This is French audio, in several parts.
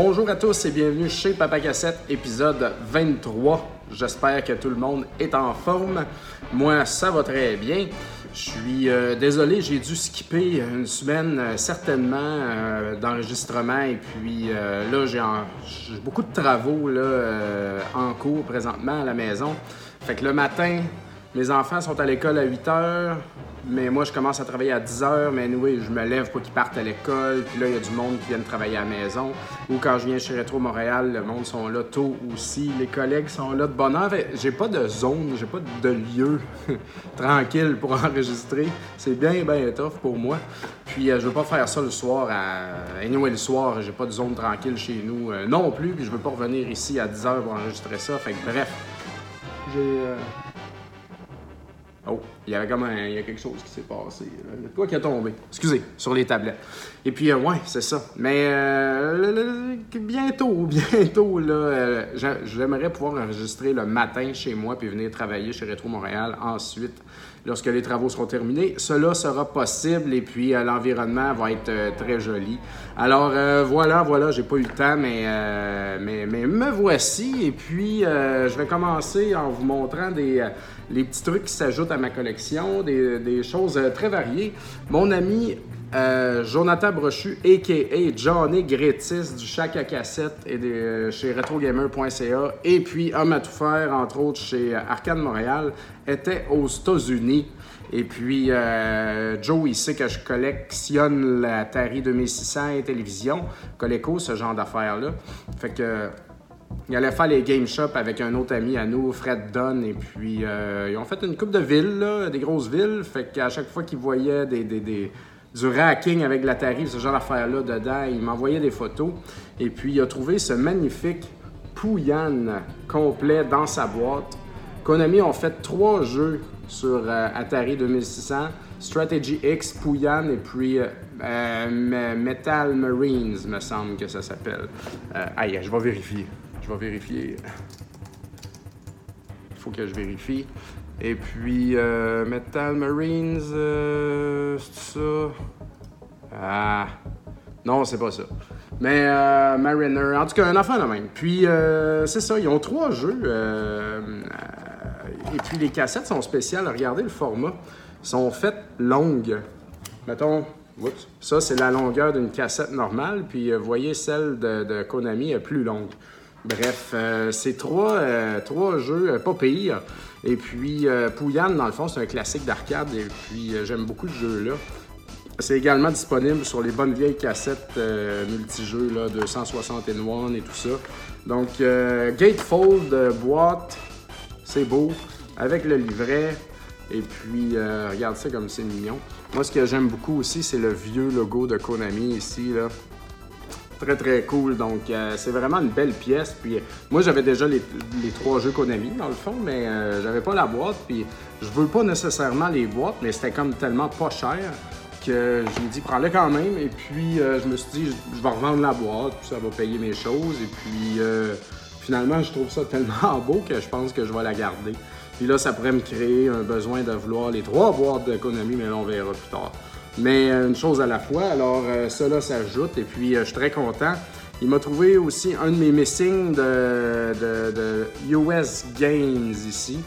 Bonjour à tous et bienvenue chez Papa Cassette, épisode 23. J'espère que tout le monde est en forme. Moi, ça va très bien. Je suis euh, désolé, j'ai dû skipper une semaine euh, certainement euh, d'enregistrement et puis là, j'ai beaucoup de travaux en cours présentement à la maison. Fait que le matin, mes enfants sont à l'école à 8 heures, mais moi, je commence à travailler à 10 heures. Mais oui, je me lève pour qu'ils partent à l'école. Puis là, il y a du monde qui vient travailler à la maison. Ou quand je viens chez Rétro Montréal, le monde sont là tôt aussi. Les collègues sont là de bonne heure. J'ai pas de zone, j'ai pas de lieu tranquille pour enregistrer. C'est bien, bien tough pour moi. Puis euh, je veux pas faire ça le soir à. Anyway, le soir, j'ai pas de zone tranquille chez nous euh, non plus. Puis je veux pas revenir ici à 10 heures pour enregistrer ça. Fait que bref, j'ai. euh, Oh, il y avait comme un, il y a quelque chose qui s'est passé. là. Quoi qui a tombé? Excusez, sur les tablettes. Et puis, euh, ouais, c'est ça. Mais euh, bientôt, bientôt, là, euh, j'a- j'aimerais pouvoir enregistrer le matin chez moi puis venir travailler chez Rétro Montréal ensuite, lorsque les travaux seront terminés. Cela sera possible et puis euh, l'environnement va être euh, très joli. Alors, euh, voilà, voilà, j'ai pas eu le temps, mais, mais, me voici. Et puis, je vais commencer en vous montrant des, les petits trucs qui s'ajoutent à ma collection, des, choses très variées. Mon ami euh, Jonathan Brochu, a.k.a. Johnny Grétis du Chac à cassette et de, euh, chez retrogamer.ca et puis Homme à tout faire, entre autres chez euh, Arcade Montréal, était aux États-Unis. Et puis, Joe, il sait que je collectionne la Atari 2600 et télévision, Coleco, ce genre d'affaires-là. Fait que il allait faire les game shops avec un autre ami à nous, Fred Dunn, et puis euh, ils ont fait une coupe de villes, des grosses villes. Fait qu'à chaque fois qu'ils voyaient des- du racking avec l'Atari, ce genre d'affaires-là dedans, il m'envoyait des photos. Et puis il a trouvé ce magnifique Pouyan complet dans sa boîte. Konami ont fait trois jeux sur euh, Atari 2600, Strategy X, Pouyan et puis euh, euh, Me- Metal Marines, me semble que ça s'appelle. Aïe, je vais vérifier. Je vais vérifier. Il faut que je vérifie. Et puis, euh, Metal Marines, euh, c'est ça? Ah, non, c'est pas ça. Mais euh, Mariner, en tout cas, un enfant de même. Puis, euh, c'est ça, ils ont trois jeux. euh, euh, et puis, les cassettes sont spéciales. Regardez le format. sont faites longues. Mettons, oups, ça, c'est la longueur d'une cassette normale. Puis, vous voyez, celle de, de Konami est plus longue. Bref, euh, c'est trois, euh, jeux euh, pas pires. Et puis, Pouyan, dans le fond, c'est un classique d'arcade. Et puis, j'aime beaucoup ce jeu-là. C'est également disponible sur les bonnes vieilles cassettes multijeux, là, 261 et tout ça. Donc, Gatefold, boîte, c'est beau, avec le livret. Et puis, regarde ça comme c'est mignon. Moi, ce que j'aime beaucoup aussi, c'est le vieux logo de Konami ici, là. Très très cool. Donc euh, c'est vraiment une belle pièce. Puis moi j'avais déjà les, les trois jeux Konami dans le fond, mais euh, j'avais pas la boîte. Puis je veux pas nécessairement les boîtes, mais c'était comme tellement pas cher que j'ai dit prends-le quand même. Et puis euh, je me suis dit je, je vais revendre la boîte, puis ça va payer mes choses. Et puis finalement je trouve ça tellement beau que je pense que je vais la garder. Puis là ça pourrait me créer un besoin de vouloir les trois boîtes de Konami, mais là on verra plus tard. Mais euh, une chose à la fois, alors euh, cela s'ajoute et puis euh, je suis très content. Il m'a trouvé aussi un de mes missing de, US Games ici,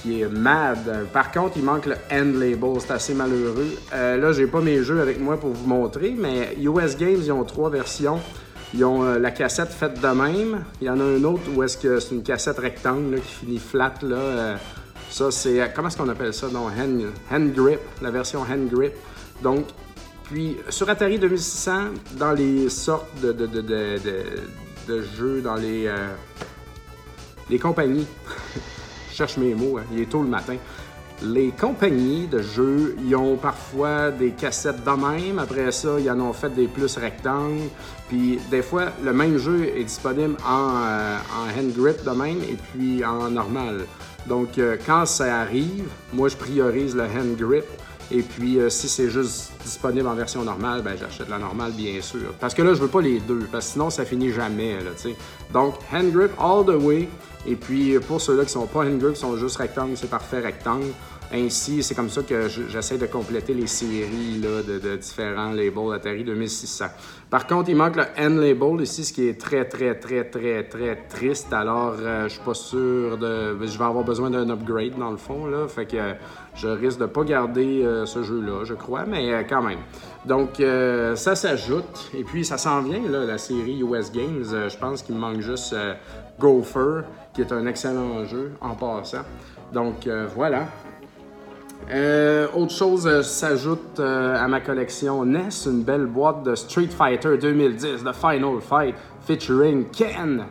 qui est Mad. Par contre, il manque le End Label, c'est assez malheureux. Euh, là, j'ai pas mes jeux avec moi pour vous montrer, mais US Games, ils ont trois versions. Ils ont euh, la cassette faite de même. Il y en a un autre où est-ce que c'est une cassette rectangle qui finit flat là. euh, ça, c'est. euh, Comment est-ce qu'on appelle ça? Non, hand, hand grip, la version hand grip. Donc, puis sur Atari 2600, dans les sortes de, jeux, dans les, euh, les compagnies, je cherche mes mots, hein, il est tôt le matin. Les compagnies de jeux, ils ont parfois des cassettes de même. Après ça, ils en ont fait des plus rectangles. Puis des fois, le même jeu est disponible en, euh, hand grip de même et puis en normal. Donc, euh, quand ça arrive, moi, je priorise le hand grip. Et puis, euh, si c'est juste disponible en version normale, ben j'achète la normale, bien sûr. Parce que là, je veux pas les deux, parce que sinon, ça finit jamais, là, tu sais. Donc, hand grip all the way. Et puis, pour ceux-là qui sont pas hand grip, qui sont juste rectangles, c'est parfait rectangle. Ainsi, c'est comme ça que j'essaie de compléter les séries de, différents labels Atari 2600. Par contre, il manque le N-Label ici, ce qui est très, très, très, très, très triste. Alors, euh, je suis pas sûr de... Je vais avoir besoin d'un upgrade, dans le fond, là. Fait que je risque de pas garder euh, ce jeu-là, je crois, mais euh, quand même. Donc, ça s'ajoute. Et puis, ça s'en vient, là, la série US Games. je pense qu'il me manque juste Gopher, qui est un excellent jeu, en passant. Donc, voilà. Euh, autre chose euh, s'ajoute euh, à ma collection NES, une belle boîte de Street Fighter 2010, The Final Fight, featuring Ken.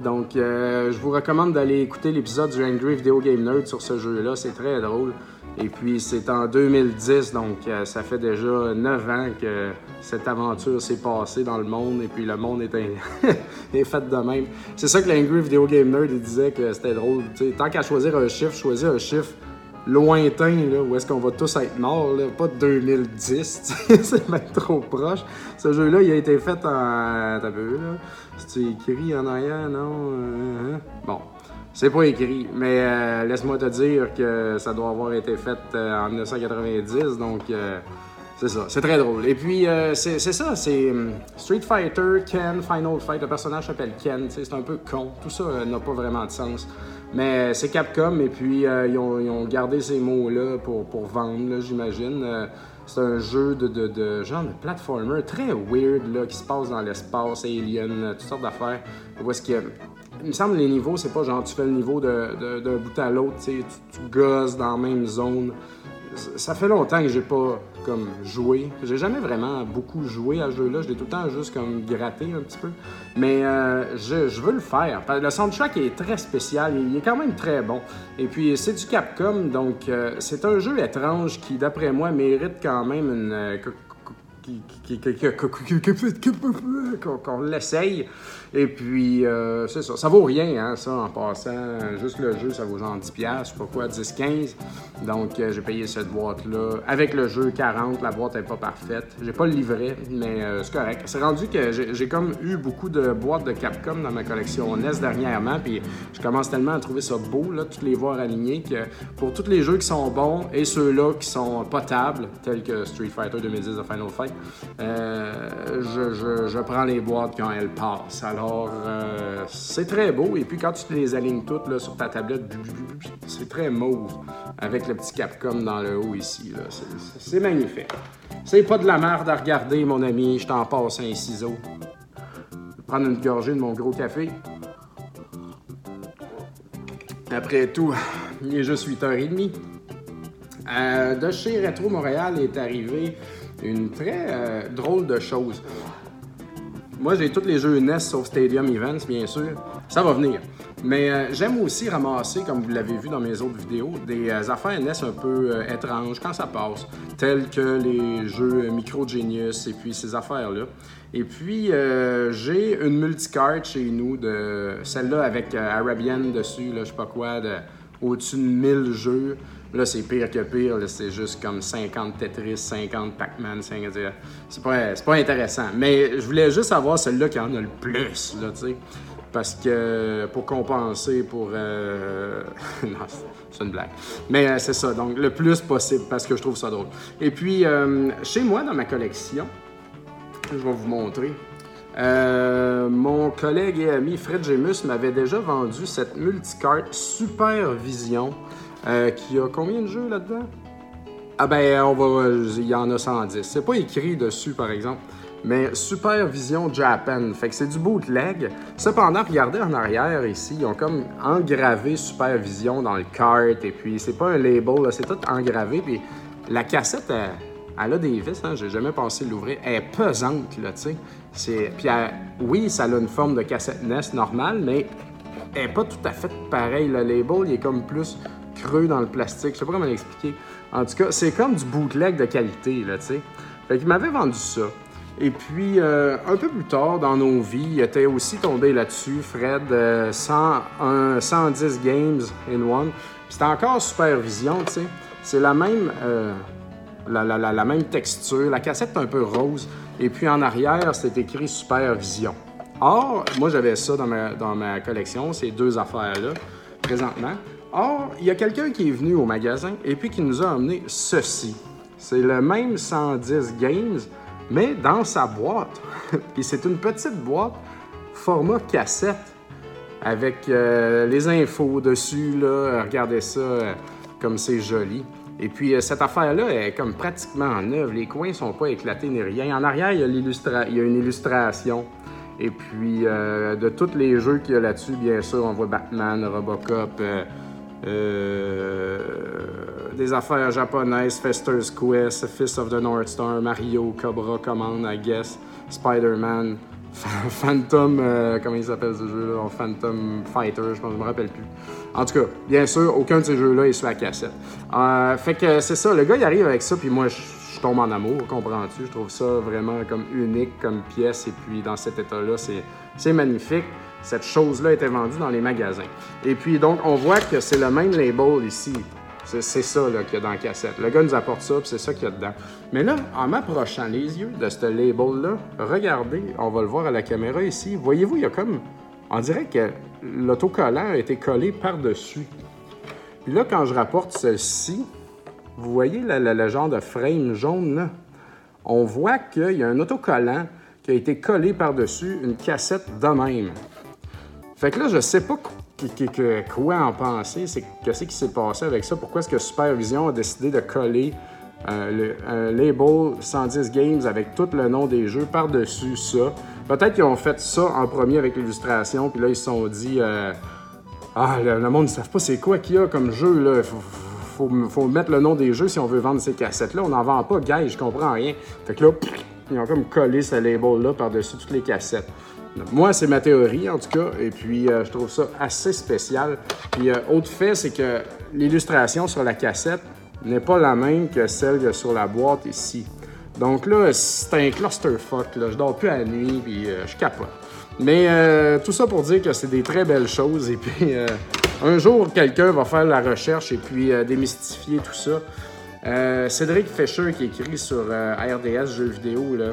Donc, je vous recommande d'aller écouter l'épisode du Angry Video Game Nerd sur ce jeu-là, c'est très drôle. Et puis, c'est en 2010, donc ça fait déjà 9 ans que cette aventure s'est passée dans le monde, et puis le monde est, fait de même. C'est ça que l'Angry Video Game Nerd disait que c'était drôle. tant qu'à choisir un chiffre, choisis un chiffre lointain, là, où est-ce qu'on va tous être morts, là, pas de 2010, c'est même trop proche. Ce jeu-là, il a été fait en... T'as vu, là? C'est écrit en arrière, non? Euh, hein? Bon, c'est pas écrit, mais euh, laisse-moi te dire que ça doit avoir été fait euh, en 1990, donc... c'est ça, c'est très drôle. Et puis, c'est ça, c'est Street Fighter, Ken, Final Fight, le personnage s'appelle Ken, c'est un peu con. Tout ça n'a pas vraiment de sens. Mais c'est Capcom et puis euh, ils, ont, gardé ces mots-là pour, vendre, j'imagine. Euh, c'est un jeu de, de, genre de platformer très weird là, qui se passe dans l'espace, alien, euh, toutes sortes d'affaires. Où est-ce que. Il me semble que les niveaux, c'est pas genre tu fais le niveau d'un bout à l'autre, tu, tu gosses dans la même zone ça fait longtemps que j'ai pas comme joué. J'ai jamais vraiment beaucoup joué à ce jeu-là. Je l'ai tout le temps juste comme gratté un petit peu. Mais euh, je, veux le faire. Le soundtrack est très spécial. Il est quand même très bon. Et puis c'est du Capcom, donc euh, c'est un jeu étrange qui, d'après moi, mérite quand même une euh, qu'on l'essaye. Et puis, euh, c'est ça. Ça vaut rien, hein, ça, en passant. Juste le jeu, ça vaut genre 10$, je sais pas quoi, 10-15$. Donc, euh, j'ai payé cette boîte-là. Avec le jeu 40$, la boîte n'est pas parfaite. J'ai pas le livret, mais euh, c'est correct. C'est rendu que j'ai comme eu beaucoup de boîtes de Capcom dans ma collection NES dernièrement. Puis, je commence tellement à trouver ça beau, là, toutes les voir alignées, que pour tous les jeux qui sont bons et ceux-là qui sont potables, tels que Street Fighter 2010 The Final Fight, je, je, prends les boîtes quand elles passent. Euh, c'est très beau. Et puis, quand tu les alignes toutes là, sur ta tablette, c'est très mauve avec le petit Capcom dans le haut ici. C'est magnifique. C'est pas de la merde à regarder, mon ami. Je t'en passe un ciseau. Je vais prendre une gorgée de mon gros café. Après tout, il est juste 8h30. Euh, de chez Retro Montréal est arrivé une très euh, drôle de chose. Moi, j'ai tous les jeux NES sauf Stadium Events, bien sûr. Ça va venir. Mais euh, j'aime aussi ramasser, comme vous l'avez vu dans mes autres vidéos, des euh, affaires NES un peu euh, étranges quand ça passe, tels que les jeux Micro Genius et puis ces affaires-là. Et puis, j'ai une multicarte chez nous, de celle-là avec Arabian dessus, je sais pas quoi, de, au-dessus de 1000 jeux. Là, c'est pire que pire. C'est juste comme 50 Tetris, 50 Pac-Man. C'est pas, pas intéressant. Mais je voulais juste avoir celle-là qui en a le plus, là, tu sais. Parce que pour compenser pour. Euh, non, c'est une blague. Mais euh, c'est ça, donc le plus possible parce que je trouve ça drôle. Et puis, euh, chez moi, dans ma collection, je vais vous montrer. mon collègue et ami Fred Gemus m'avait déjà vendu cette multicarte Super Vision euh, qui a combien de jeux là-dedans? Ah ben, on va, il y en a 110. C'est pas écrit dessus, par exemple. Mais Super Vision Japan, fait que c'est du bootleg. Cependant, regardez en arrière ici, ils ont comme engravé Super Vision dans le cart, et puis c'est pas un label, c'est tout engravé, puis la cassette, elle, a des vis, hein, j'ai jamais pensé l'ouvrir. Elle est pesante, là, tu sais. Puis oui, ça a une forme de cassette NES normale, mais elle est pas tout à fait pareil. Le label, il est comme plus creux dans le plastique. Je sais pas comment l'expliquer. En tout cas, c'est comme du bootleg de qualité, là, tu sais. Fait m'avait vendu ça. Et puis, euh, un peu plus tard dans nos vies, il était aussi tombé là-dessus, Fred, 110 games in one. C'était encore Supervision, tu sais. C'est la même, euh, la, la, la, même texture. La cassette est un peu rose. Et puis en arrière, c'est écrit Supervision. Or, moi, j'avais ça dans ma, dans ma collection, ces deux affaires-là, présentement. Or, il y a quelqu'un qui est venu au magasin et puis qui nous a amené ceci. C'est le même 110 Games, mais dans sa boîte. puis c'est une petite boîte format cassette avec euh, les infos dessus. Là. Regardez ça, euh, comme c'est joli. Et puis, euh, cette affaire-là est comme pratiquement en œuvre. Les coins sont pas éclatés ni rien. En arrière, il y a, il y a une illustration. Et puis, de tous les jeux qu'il y a là-dessus, bien sûr, on voit Batman, Robocop, des affaires japonaises, Fester's Quest, Fist of the North Star, Mario, Cobra Command, I guess, Spider-Man, Phantom, euh, comment il s'appelle ce jeu-là? Phantom Fighter, je pense, je me rappelle plus. En tout cas, bien sûr, aucun de ces jeux-là est sur la cassette. Euh, fait que c'est ça, le gars il arrive avec ça, puis moi je, tombe en amour, comprends-tu? Je trouve ça vraiment comme unique comme pièce, et puis dans cet état-là, c'est magnifique. Cette chose-là était vendue dans les magasins. Et puis donc, on voit que c'est le même label ici. C'est ça qu'il y a dans la cassette. Le gars nous apporte ça, puis c'est ça qu'il y a dedans. Mais là, en m'approchant les yeux de ce label-là, regardez, on va le voir à la caméra ici. Voyez-vous, il y a comme. On dirait que l'autocollant a été collé par-dessus. Puis là, quand je rapporte ceci, vous voyez le, genre de frame jaune là? On voit qu'il y a un autocollant qui a été collé par-dessus une cassette de même. Fait que là, je sais pas quoi en penser, c'est qu'est-ce qui s'est passé avec ça, pourquoi est-ce que Supervision a décidé de coller euh, le, label 110 Games avec tout le nom des jeux par-dessus ça. Peut-être qu'ils ont fait ça en premier avec l'illustration, puis là ils se sont dit euh, Ah, le, monde ne savent pas c'est quoi qu'il y a comme jeu, là. Faut, faut, mettre le nom des jeux si on veut vendre ces cassettes-là. On n'en vend pas, gars, je comprends rien. Fait que là, ils ont comme collé ce label-là par-dessus toutes les cassettes. Moi, c'est ma théorie, en tout cas, et puis euh, je trouve ça assez spécial. Puis, euh, autre fait, c'est que l'illustration sur la cassette n'est pas la même que celle sur la boîte ici. Donc là, c'est un clusterfuck, là. Je dors plus à la nuit, puis euh, je capote. Mais tout ça pour dire que c'est des très belles choses, et puis un jour, quelqu'un va faire la recherche et puis démystifier tout ça. Cédric Fischer, qui écrit sur RDS Jeux vidéo, là,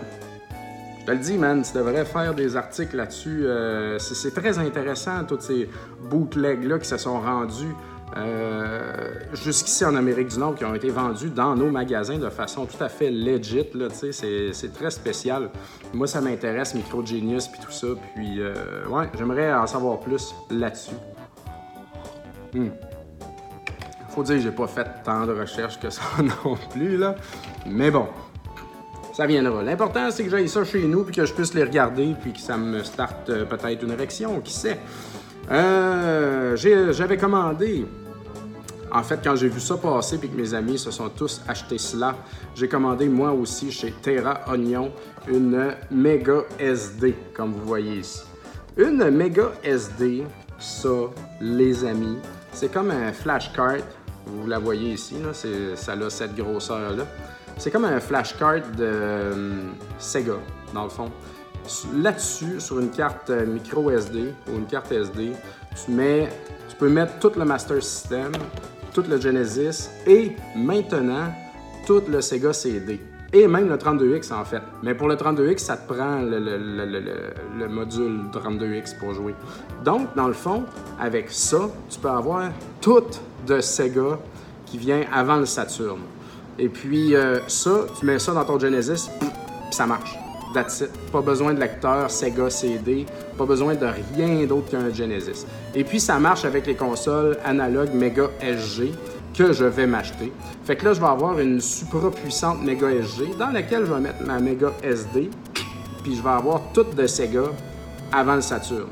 je te le dis, man, tu devrais faire des articles là-dessus. Euh, c'est très intéressant, tous ces bootlegs-là qui se sont rendus euh, jusqu'ici en Amérique du Nord, qui ont été vendus dans nos magasins de façon tout à fait legit. C'est très spécial. Moi, ça m'intéresse, Micro Genius, puis tout ça. Puis, euh, ouais, j'aimerais en savoir plus là-dessus. Hmm. Faut dire que j'ai pas fait tant de recherches que ça non plus, là. Mais bon, ça viendra. L'important, c'est que j'aille ça chez nous, puis que je puisse les regarder, puis que ça me starte euh, peut-être une érection, qui sait. Euh, j'avais commandé, en fait, quand j'ai vu ça passer, puis que mes amis se sont tous achetés cela, j'ai commandé moi aussi chez Terra Onion une Mega SD, comme vous voyez ici. Une Mega SD, ça, les amis, c'est comme un flashcard. Vous la voyez ici, là, ça a cette grosseur-là. C'est comme un flashcard de euh, Sega, dans le fond. Là-dessus, sur une carte euh, micro SD ou une carte SD, tu mets, tu peux mettre tout le Master System, tout le Genesis et maintenant tout le Sega CD. Et même le 32X en fait. Mais pour le 32X, ça te prend le, le module 32X pour jouer. Donc, dans le fond, avec ça, tu peux avoir tout de Sega qui vient avant le Saturn. Et puis euh, ça, tu mets ça dans ton Genesis, puis ça marche. That's it. Pas besoin de lecteur Sega CD, pas besoin de rien d'autre qu'un Genesis. Et puis ça marche avec les consoles analogues Mega SG que je vais m'acheter. Fait que là, je vais avoir une super puissante Mega SG dans laquelle je vais mettre ma Mega SD, puis je vais avoir tout de Sega avant le Saturn.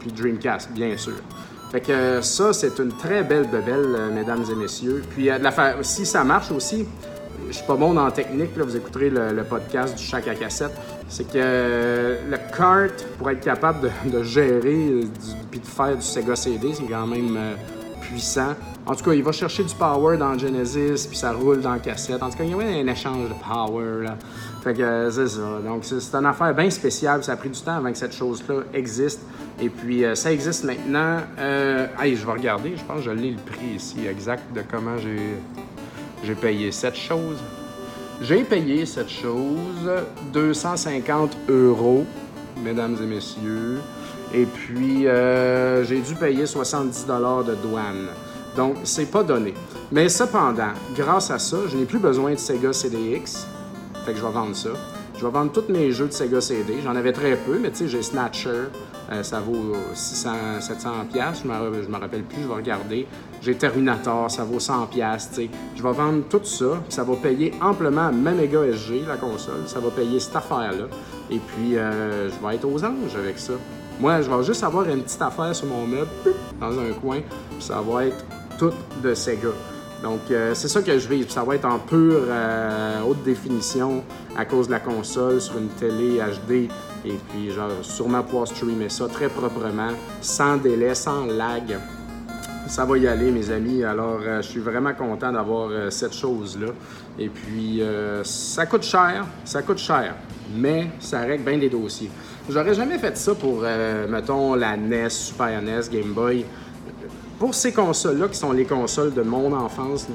Puis Dreamcast, bien sûr. Fait que ça, c'est une très belle bebelle, euh, mesdames et messieurs. Puis, euh, si ça marche aussi, je suis pas bon la technique, là, vous écouterez le, podcast du chac à cassette, c'est que euh, le cart, pour être capable de, gérer puis de faire du Sega CD, c'est quand même puissant. En tout cas, il va chercher du power dans Genesis, puis ça roule dans la cassette. En tout cas, il y a un échange de power. Là. Fait que c'est ça. Donc, c'est une affaire bien spéciale. Ça a pris du temps avant que cette chose-là existe. Et puis, euh, ça existe maintenant. Euh, je vais regarder. Je pense que je lis le prix ici exact de comment j'ai payé cette chose. J'ai payé cette chose 250 euros, mesdames et messieurs. Et puis, euh, j'ai dû payer 70 de douane. Donc, c'est pas donné. Mais cependant, grâce à ça, je n'ai plus besoin de Sega CDX. Fait que je vais vendre ça. Je vais vendre tous mes jeux de Sega CD. J'en avais très peu, mais tu sais, j'ai Snatcher. Euh, ça vaut 600, 700 pièces. Je me, me rappelle plus, je vais regarder. J'ai Terminator, ça vaut 100 pièces. Je vais vendre tout ça. Ça va payer amplement ma Mega SG, la console. Ça va payer cette affaire-là. Et puis, euh, je vais être aux anges avec ça. Moi, je vais juste avoir une petite affaire sur mon meuble, dans un coin, puis ça va être tout de Sega. Donc, euh, c'est ça que je vais. Ça va être en pure euh, haute définition à cause de la console sur une télé HD. Et puis, genre, sûrement pouvoir streamer ça très proprement, sans délai, sans lag. Ça va y aller, mes amis. Alors, euh, je suis vraiment content d'avoir cette chose-là. Et puis, ça coûte cher. Ça coûte cher. Mais ça règle bien des dossiers. J'aurais jamais fait ça pour, mettons, la NES, Super NES, Game Boy pour ces consoles-là, qui sont les consoles de mon enfance,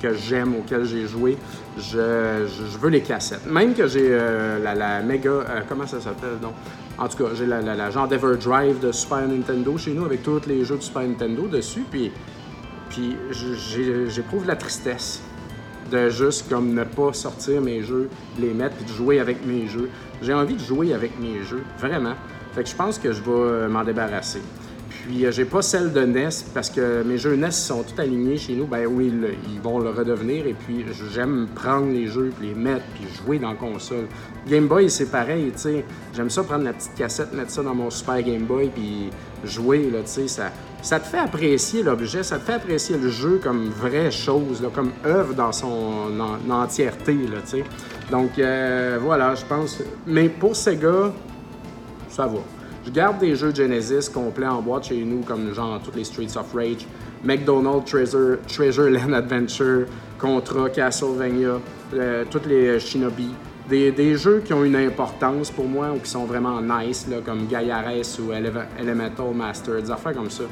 que j'aime, auxquelles j'ai joué, je, veux les cassettes. Même que j'ai euh, la, la, Mega. Euh, comment ça s'appelle donc? En tout cas, j'ai la, la, genre d'Everdrive de Super Nintendo chez nous avec tous les jeux de Super Nintendo dessus. Puis, puis j'éprouve la tristesse de juste comme ne pas sortir mes jeux, les mettre puis de jouer avec mes jeux. J'ai envie de jouer avec mes jeux, vraiment. Fait que je pense que je vais euh, m'en débarrasser. Puis euh, j'ai pas celle de NES parce que mes jeux NES sont tout alignés chez nous. Ben oui, ils vont le redevenir. Et puis j'aime prendre les jeux, puis les mettre, puis jouer dans la console. Game Boy, c'est pareil, tu sais. J'aime ça prendre la petite cassette, mettre ça dans mon Super Game Boy, puis jouer, là, tu sais. Ça, ça te fait apprécier l'objet, ça te fait apprécier le jeu comme vraie chose, là, comme œuvre dans son entièreté, là, tu sais. Donc euh, voilà, je pense. Mais pour Sega, ça va. Je garde des jeux Genesis complets en boîte chez nous, comme genre tous les Streets of Rage, McDonald's Treasure, Treasure Land Adventure, Contra, Castlevania, euh, tous les Shinobi. Des, jeux qui ont une importance pour moi ou qui sont vraiment nice, là, comme Gaiares ou Elemental Master, des affaires comme ça.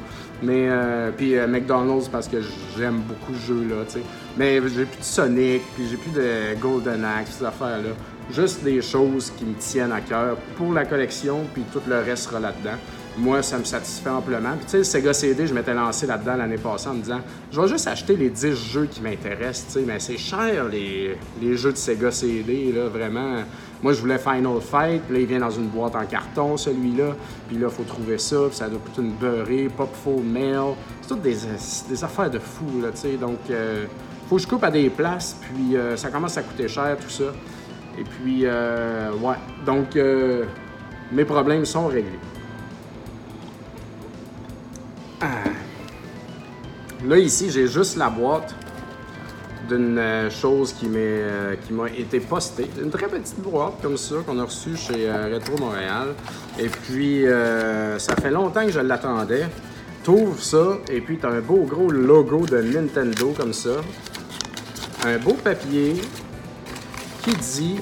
Mais, euh, puis euh, McDonald's parce que j'aime beaucoup ce tu sais. Mais j'ai plus de Sonic, puis j'ai plus de Golden Axe, ces affaires-là. Juste des choses qui me tiennent à cœur pour la collection, puis tout le reste sera là-dedans. Moi, ça me satisfait amplement. Puis, tu sais, Sega CD, je m'étais lancé là-dedans l'année passée en me disant, je vais juste acheter les 10 jeux qui m'intéressent, tu sais, mais c'est cher, les, les, jeux de Sega CD, là, vraiment. Moi, je voulais Final Fight, puis là, il vient dans une boîte en carton, celui-là. Puis là, il faut trouver ça, puis ça doit coûter une beurrée, pop full mail. C'est toutes des, des, affaires de fou, là, tu sais. Donc, euh, faut que je coupe à des places, puis euh, ça commence à coûter cher, tout ça. Et puis, euh, ouais. Donc, euh, mes problèmes sont réglés. Ah. Là, ici, j'ai juste la boîte d'une euh, chose qui m'a été postée. Une très petite boîte comme ça qu'on a reçue chez Retro Montréal. Et puis, ça fait longtemps que je l'attendais. T'ouvres ça et puis t'as un beau gros logo de Nintendo comme ça. Un beau papier qui dit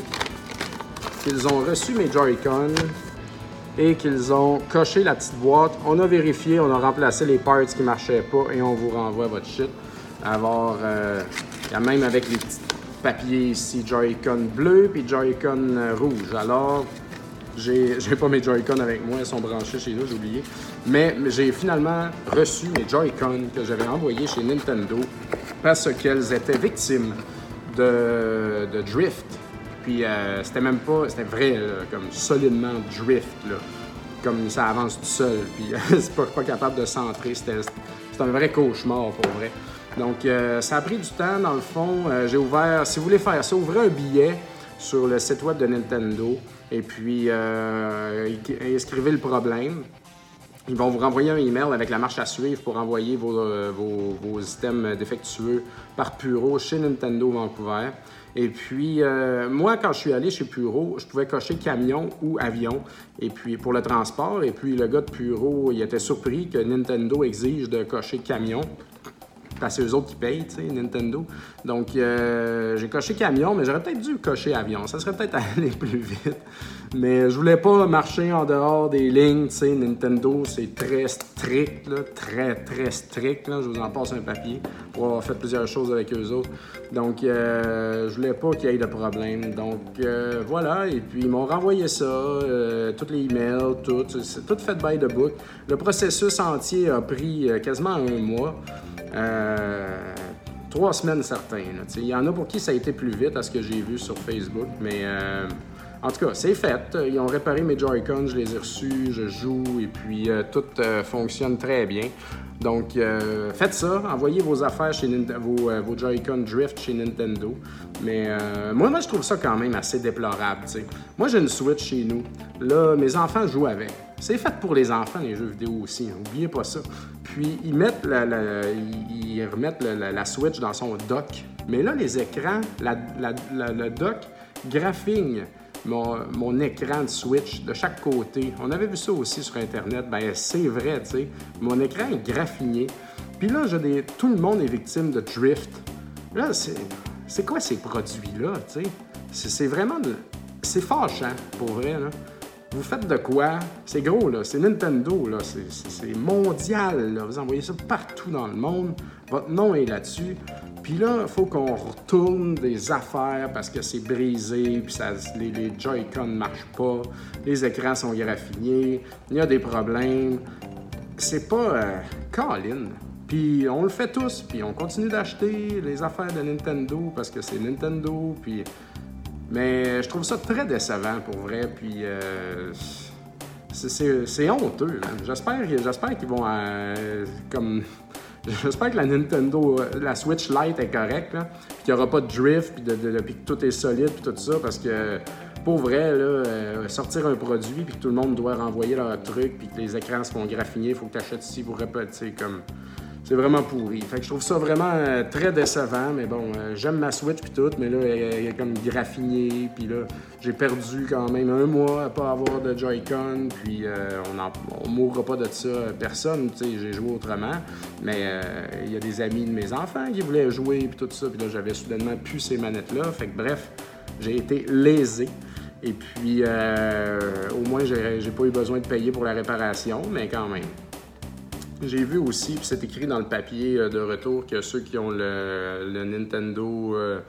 qu'ils ont reçu mes Joy-Con et qu'ils ont coché la petite boîte. On a vérifié, on a remplacé les parts qui ne marchaient pas et on vous renvoie votre shit. Alors, euh, même avec les petits papiers ici, Joy-Con bleu puis Joy-Con rouge. Alors, j'ai, j'ai pas mes Joy-Con avec moi, ils sont branchés chez nous, j'ai oublié. Mais j'ai finalement reçu mes Joy-Con que j'avais envoyés chez Nintendo parce qu'elles étaient victimes de, drift. Puis euh, c'était même pas, c'était vrai, comme solidement drift, là. comme ça avance tout seul. Puis c'est pas, pas capable de centrer. C'était un vrai cauchemar pour vrai. Donc euh, ça a pris du temps dans le fond. Euh, j'ai ouvert, si vous voulez faire ça, ouvrez un billet sur le site web de Nintendo et puis inscrivez le problème. Ils vont vous renvoyer un email avec la marche à suivre pour envoyer vos, euh, vos, items défectueux par Puro chez Nintendo Vancouver. Et puis, euh, moi, quand je suis allé chez Puro, je pouvais cocher camion ou avion, et puis pour le transport. Et puis, le gars de Puro, il était surpris que Nintendo exige de cocher camion parce que c'est eux autres qui payent, tu sais, Nintendo. Donc, euh, j'ai coché camion, mais j'aurais peut-être dû cocher avion. Ça serait peut-être allé plus vite. Mais je voulais pas marcher en dehors des lignes, tu sais. Nintendo, c'est très strict, très, très strict. Je vous en passe un papier pour avoir fait plusieurs choses avec eux autres. Donc, euh, je voulais pas qu'il y ait de problème. Donc, euh, voilà. Et puis, ils m'ont renvoyé ça, euh, tous les emails, tout. C'est tout fait by the book. Le processus entier a pris quasiment un mois. Trois semaines certains. Il y en a pour qui ça a été plus vite à ce que j'ai vu sur Facebook, mais en tout cas, c'est fait. Ils ont réparé mes Joy-Con, je les ai reçus, je joue et puis euh, tout euh, fonctionne très bien. Donc, euh, faites ça, envoyez vos affaires chez vos, vos Joy-Con Drift chez Nintendo. Mais moi, moi, je trouve ça quand même assez déplorable. Moi, j'ai une Switch chez nous. Là, mes enfants jouent avec. C'est fait pour les enfants, les jeux vidéo aussi. Hein. Oubliez pas ça. Puis, ils, mettent la, ils remettent la, Switch dans son dock. Mais là, les écrans, le dock graphigne mon, écran de Switch de chaque côté. On avait vu ça aussi sur Internet. Ben, c'est vrai, tu sais. Mon écran est graffiné. Puis là, des... tout le monde est victime de drift. Là, c'est quoi ces produits-là, tu sais? C'est vraiment... De... C'est fâchant, pour vrai, là. Vous faites de quoi? C'est gros, là. C'est Nintendo, là. C'est mondial, là. Vous envoyez ça partout dans le monde. Votre nom est là-dessus. Puis là, il faut qu'on retourne des affaires parce que c'est brisé, puis ça, les, Joy-Con ne marchent pas, les écrans sont graffinés, il y a des problèmes. C'est pas euh. Puis on le fait tous, puis on continue d'acheter les affaires de Nintendo parce que c'est Nintendo, puis... Mais je trouve ça très décevant pour vrai, puis... Euh, c'est honteux. J'espère qu'ils vont euh, comme J'espère que la Nintendo, euh, la Switch Lite est correcte, qu'il n'y aura pas de drift, puis, que tout est solide, puis tout ça, parce que pour vrai, là, euh, sortir un produit, puis que tout le monde doit renvoyer leur truc, puis que les écrans se font graffiner, il faut que tu achètes ici pour répéter, comme c'est vraiment pourri. Fait que je trouve ça vraiment euh, très décevant, mais bon, euh, j'aime ma Switch puis tout, mais là, elle, est comme graffinée, puis là, j'ai perdu quand même un mois à pas avoir de Joy-Con, puis euh, on, ne mourra pas de ça, personne, tu sais, j'ai joué autrement, mais il y a des amis de mes enfants qui voulaient jouer puis tout ça, puis là, j'avais soudainement plus ces manettes-là, fait que bref, j'ai été lésé. Et puis, au moins, j'ai pas eu besoin de payer pour la réparation, mais quand même. J'ai vu aussi, puis c'est écrit dans le papier euh, de retour, que ceux qui ont le, Nintendo euh,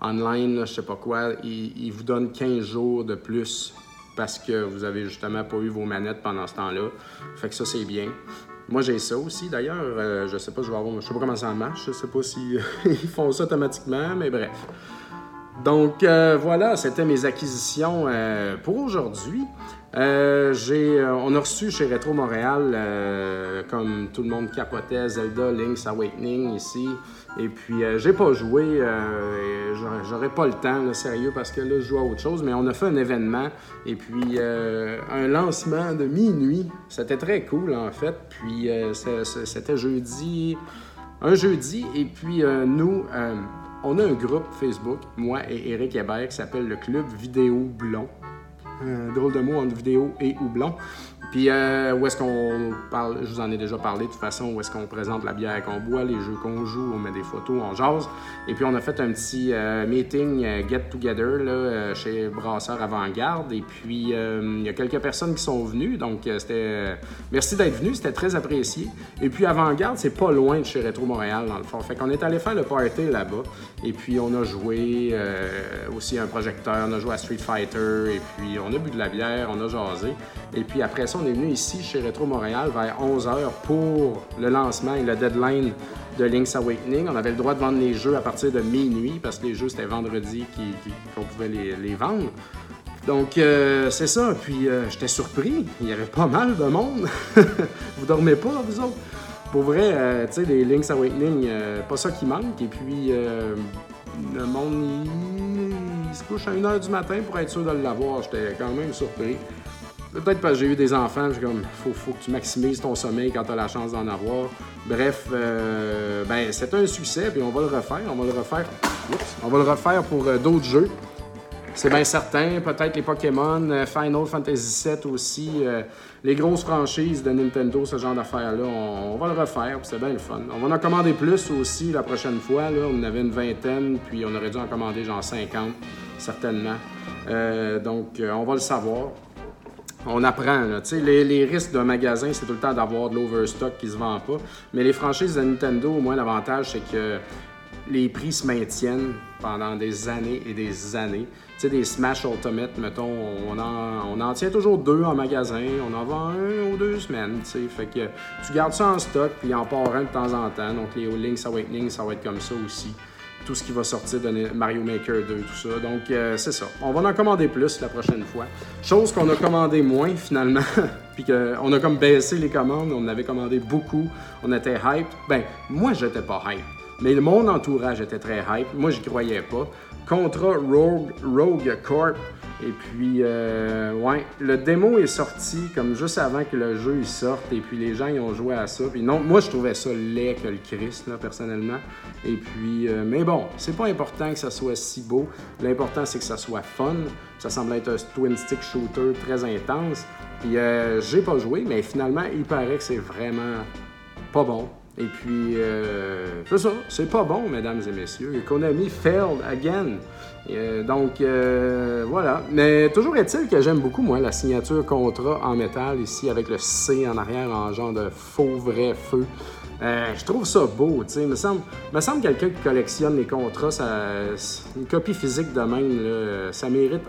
Online, je sais pas quoi, ils, vous donnent 15 jours de plus parce que vous avez justement pas eu vos manettes pendant ce temps-là. Fait que ça, c'est bien. Moi, j'ai ça aussi. D'ailleurs, euh, je sais pas, je vais avoir, je sais pas comment ça marche. Je sais pas si ils font ça automatiquement, mais bref. Donc voilà, c'était mes acquisitions pour aujourd'hui. Euh, euh, on a reçu chez Retro Montréal, euh, comme tout le monde capotait, Zelda Link's Awakening ici. Et puis, j'ai pas joué, j'aurais pas le temps, sérieux, parce que là, je joue à autre chose. Mais on a fait un événement et puis un lancement de minuit. C'était très cool, en fait. Puis, c'était jeudi, un jeudi. Et puis, nous, on a un groupe Facebook, moi et Eric Hébert, qui s'appelle le Club Vidéo Blond. Drôle de mot entre vidéo et houblon. Puis euh, où est-ce qu'on parle, je vous en ai déjà parlé de toute façon, où est-ce qu'on présente la bière qu'on boit, les jeux qu'on joue, on met des photos, on jase. Et puis on a fait un petit euh, meeting euh, get together là, chez Brasseur Avant-Garde. Et puis il y a quelques personnes qui sont venues, donc c'était merci d'être venu, c'était très apprécié. Et puis Avant-Garde, c'est pas loin de chez Retro Montréal dans le fond. Fait qu'on est allé faire le party là-bas. Et puis on a joué aussi un projecteur, on a joué à Street Fighter, et puis on a bu de la bière, on a jasé. Et puis après ça, on est venu ici chez Retro Montréal vers 11h pour le lancement et le deadline de Link's Awakening. On avait le droit de vendre les jeux à partir de minuit parce que les jeux, c'était vendredi qu'on pouvait les, vendre. Donc, euh, c'est ça. Puis, euh, j'étais surpris. Il y avait pas mal de monde. vous dormez pas, vous autres? Pour vrai, euh, tu sais, les Link's Awakening, pas ça qui manque. Et puis, le monde, il, se couche à 1h du matin pour être sûr de l'avoir. J'étais quand même surpris. Peut-être parce que j'ai eu des enfants, j'ai comme, faut, faut que tu maximises ton sommeil quand tu as la chance d'en avoir. Bref, euh, ben, c'est un succès, puis on va le refaire. On va le refaire. on va le refaire pour euh, d'autres jeux. C'est bien certain. Peut-être les Pokémon, euh, Final Fantasy VII aussi, les grosses franchises de Nintendo, ce genre d'affaires-là. On, va le refaire, c'est bien le fun. On va en commander plus aussi la prochaine fois. Là. On en avait une vingtaine, puis on aurait dû en commander genre 50, certainement. donc, on va le savoir on apprend. Les, les, risques d'un magasin, c'est tout le temps d'avoir de l'overstock qui se vend pas. Mais les franchises de Nintendo, au moins, l'avantage, c'est que les prix se maintiennent pendant des années et des années. Des Smash Ultimate, mettons, on en, on en tient toujours deux en magasin, on en vend un ou deux semaines, tu. Fait que tu gardes ça en stock, puis en part un de temps en temps. Donc les Link's Awakening, ça va être comme ça aussi. Tout ce qui va sortir de Mario Maker 2, tout ça. Donc euh, c'est ça. On va en commander plus la prochaine fois. Chose qu'on a commandé moins finalement, puis qu'on a comme baissé les commandes, on avait commandé beaucoup, on était hype. Ben, moi j'étais pas hype. Mais mon entourage était très hype. Moi, j'y croyais pas. Contra Rogue, Rogue Corp. Et puis, euh, ouais, le démo est sorti comme juste avant que le jeu sorte. Et puis, les gens ils ont joué à ça. Puis, non, moi, je trouvais ça laid que le Christ, là, personnellement. Et puis, euh, mais bon, c'est pas important que ça soit si beau. L'important, c'est que ça soit fun. Ça semble être un twin stick shooter très intense. Puis, euh, j'ai pas joué, mais finalement, il paraît que c'est vraiment pas bon. Et puis, euh, c'est ça, c'est pas bon, mesdames et messieurs. Konami failed again. Euh, donc, euh, voilà. Mais toujours est-il que j'aime beaucoup, moi, la signature contrat en métal, ici, avec le C en arrière, en genre de faux vrai feu. je trouve ça beau, tu sais. Me semble, me semble quelqu'un qui collectionne les contrats, une copie physique de même, ça mérite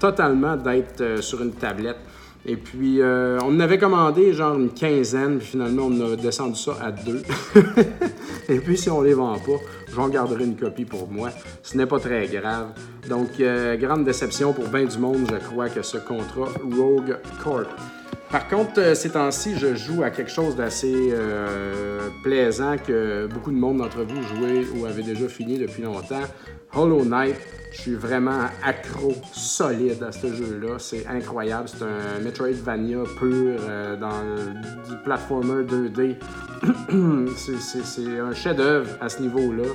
totalement d'être sur une tablette. Et puis, euh, on avait commandé genre une quinzaine, puis finalement, on a descendu ça à deux. Et puis, si on les vend pas, j'en garderai une copie pour moi. Ce n'est pas très grave. Donc, euh, grande déception pour bien du monde, je crois, que ce contrat Rogue Corp. Par contre, euh, ces temps-ci, je joue à quelque chose d'assez plaisant que beaucoup de monde d'entre vous jouez ou avez déjà fini depuis longtemps. Hollow Knight. Je suis vraiment accro, solide à ce jeu-là. C'est incroyable. C'est un Metroidvania pur euh, dans du platformer 2D. c'est un chef-d'œuvre à ce niveau-là.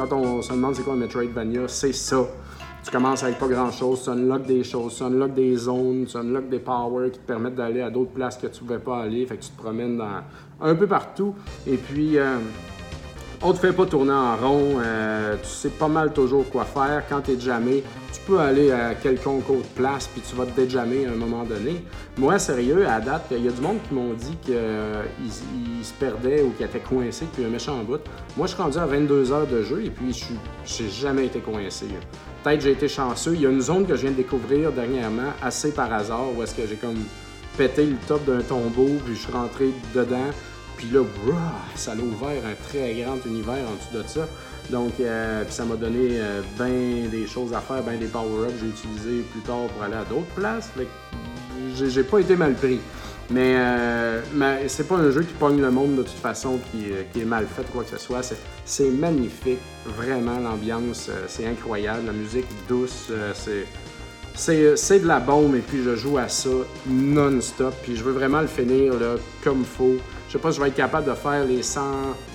Quand on se demande c'est quoi un Metroidvania, c'est ça. Tu commences avec pas grand-chose, tu unlocks des choses, tu unlocks des zones, tu unlocks des powers qui te permettent d'aller à d'autres places que tu pouvais pas aller. Fait que tu te promènes un peu partout. Et puis, euh, on te fait pas tourner en rond, euh, tu sais pas mal toujours quoi faire. Quand tu es jamais, tu peux aller à quelconque autre place puis tu vas te déjammer à un moment donné. Moi, sérieux, à date, il y a du monde qui m'ont dit qu'ils euh, se perdaient ou qu'ils étaient coincés puis un méchant bout. Moi, je suis rendu à 22 heures de jeu et puis je n'ai jamais été coincé. Peut-être j'ai été chanceux. Il y a une zone que je viens de découvrir dernièrement, assez par hasard, où est-ce que j'ai comme pété le top d'un tombeau puis je suis rentré dedans. Puis là, ça a ouvert un très grand univers en dessous de ça. Donc, euh, ça m'a donné euh, bien des choses à faire, bien des power-ups que j'ai utilisés plus tard pour aller à d'autres places. Fait j'ai pas été mal pris. Mais, euh, mais c'est pas un jeu qui pogne le monde de toute façon, qui, qui est mal fait, quoi que ce soit. C'est magnifique, vraiment, l'ambiance, c'est incroyable. La musique douce, c'est c'est de la bombe et puis je joue à ça non-stop. Puis je veux vraiment le finir là, comme faut. Je sais pas si je vais être capable de faire les 112%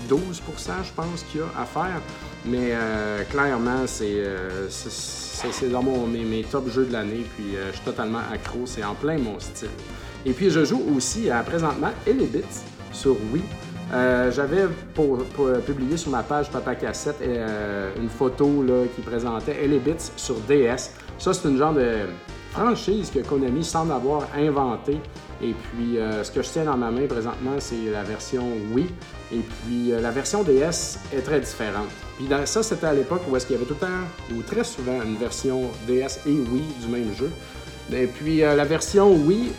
je pense qu'il y a à faire. Mais euh, clairement, euh, c'est dans mon, mes, mes, top jeux de l'année. Puis euh, je suis totalement accro. C'est en plein mon style. Et puis je joue aussi à présentement Elebits sur Wii. J'avais pour, publié sur ma page Papa Cassette une photo là, qui présentait Elebits sur DS. Ça, c'est une genre de franchise que Konami semble avoir inventée. Et puis, euh, ce que je tiens dans ma main présentement, c'est la version Wii. Et puis, euh, la version DS est très différente. Puis, ça, c'était à l'époque où est-ce qu'il y avait tout le temps, ou très souvent, une version DS et Wii du même jeu. Et puis, euh, la version Wii,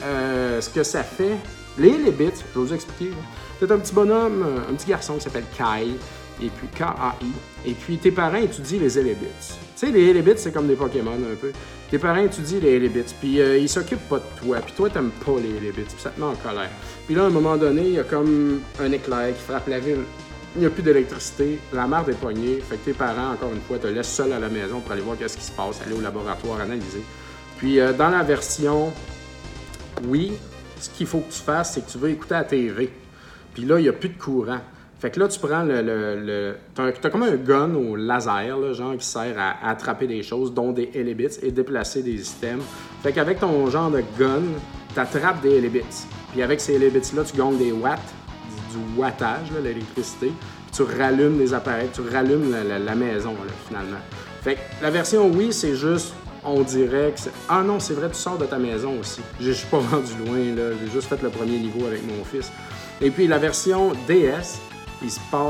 ce que ça fait, les, les bits, je vais vous expliquer. C'est un petit bonhomme, un petit garçon qui s'appelle Kai, et puis K-A-I. Et puis, tes parents étudient les Elebits. Tu sais, les Elebits, c'est comme des Pokémon un peu. Tes parents étudient les Elebits, puis euh, ils s'occupent pas de toi, puis toi, t'aimes pas les Elebits, puis ça te met en colère. Puis là, à un moment donné, il y a comme un éclair qui frappe la ville. Il n'y a plus d'électricité, la mère est poignée, fait que tes parents, encore une fois, te laissent seul à la maison pour aller voir qu'est-ce qui se passe, aller au laboratoire analyser. Puis euh, dans la version oui, ce qu'il faut que tu fasses, c'est que tu veux écouter la TV. Puis là, il n'y a plus de courant. Fait que là, tu prends le. le, t'as, comme un gun au laser, là, genre, qui sert à, attraper des choses, dont des Elebits, et déplacer des systèmes. Fait qu'avec ton genre de gun, t'attrapes des Elebits. Puis avec ces Elebits-là, tu gagnes des watts, du, wattage, l'électricité. Puis tu rallumes les appareils, tu rallumes la, maison, finalement. Fait que la version oui, c'est juste on dirait que c'est. Ah non, c'est vrai, tu sors de ta maison aussi. Je suis pas rendu loin, là. J'ai juste fait le premier niveau avec mon fils. Et puis la version DS,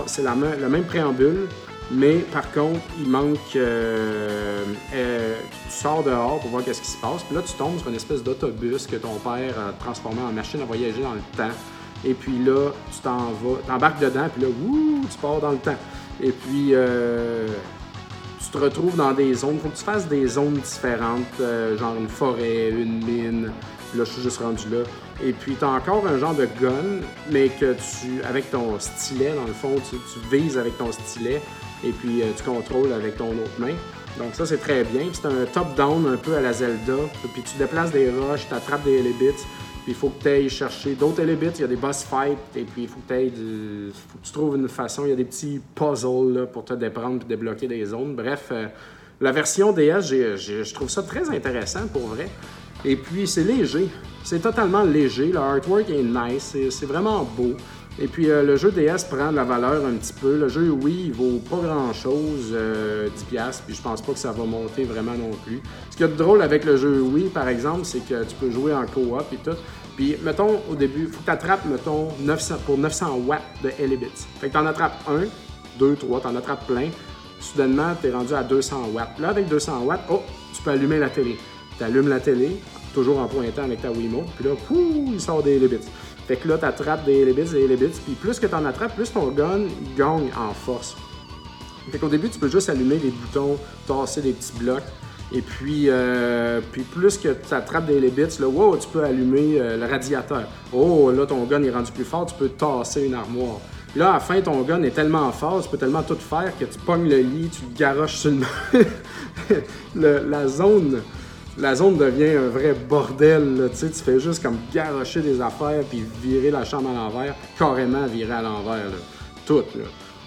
c'est le même préambule, Mais par contre, il manque. Euh, euh, tu sors dehors pour voir qu'est-ce qui se passe. Puis là, tu tombes sur une espèce d'autobus que ton père a transformé en machine à voyager dans le temps. Et puis là, tu t'en vas, t'embarques dedans, puis là, wouh, tu pars dans le temps. Et puis, euh, tu te retrouves dans des zones. Faut que tu fasses des zones différentes, genre une forêt, une mine. Là, je suis juste rendu là. Et puis, tu as encore un genre de gun, mais que tu, avec ton stylet, dans le fond, tu, vises avec ton stylet et puis euh, tu contrôles avec ton autre main. Donc ça, c'est très bien. C'est un top-down un peu à la Zelda. Puis tu déplaces des roches, tu attrapes des Elebits, puis il faut que tu ailles chercher d'autres Elebits. Il y a des boss fights, et puis il faut que, du... faut que tu trouves une façon. Il y a des petits puzzles pour te déprendre et débloquer des zones. Bref, euh, la version DS, je trouve ça très intéressant pour vrai. Et puis c'est léger. C'est totalement léger. Le artwork est nice. C'est vraiment beau. Et puis euh, le jeu DS prend de la valeur un petit peu. Le jeu, oui, il vaut pas grand-chose, 10$, euh, puis je pense pas que ça va monter vraiment non plus. Ce qui est drôle avec le jeu Wii, par exemple, c'est que tu peux jouer en coop et tout. Puis, mettons, au début, faut que tu attrapes, mettons, 900, pour 900 watts de Elebits. Fait que tu en attrapes un, deux, trois, tu en attrapes plein. Soudainement, tu es rendu à 200 watts. Là, avec 200 watts, oh, tu peux allumer la télé. Tu allumes la télé, toujours en pointant avec ta Wiimote, puis là, pouh, il sort des Elebits. Fait que là, tu attrapes des Elebits, des Elebits, puis plus que tu en attrapes, plus ton gun gagne en force. Fait qu'au début, tu peux juste allumer des boutons, tasser des petits blocs. Et puis, euh, puis plus que tu attrapes des Elebits, là, wow, tu peux allumer euh, le radiateur. Oh, là, ton gun est rendu plus fort, tu peux tasser une armoire. Là, à la fin, ton gun est tellement fort, tu peux tellement tout faire que tu pognes le lit, tu le garoches sur le... la zone la zone devient un vrai bordel. Tu fais juste comme garocher des affaires puis virer la chambre à l'envers, carrément virer à l'envers. Tout.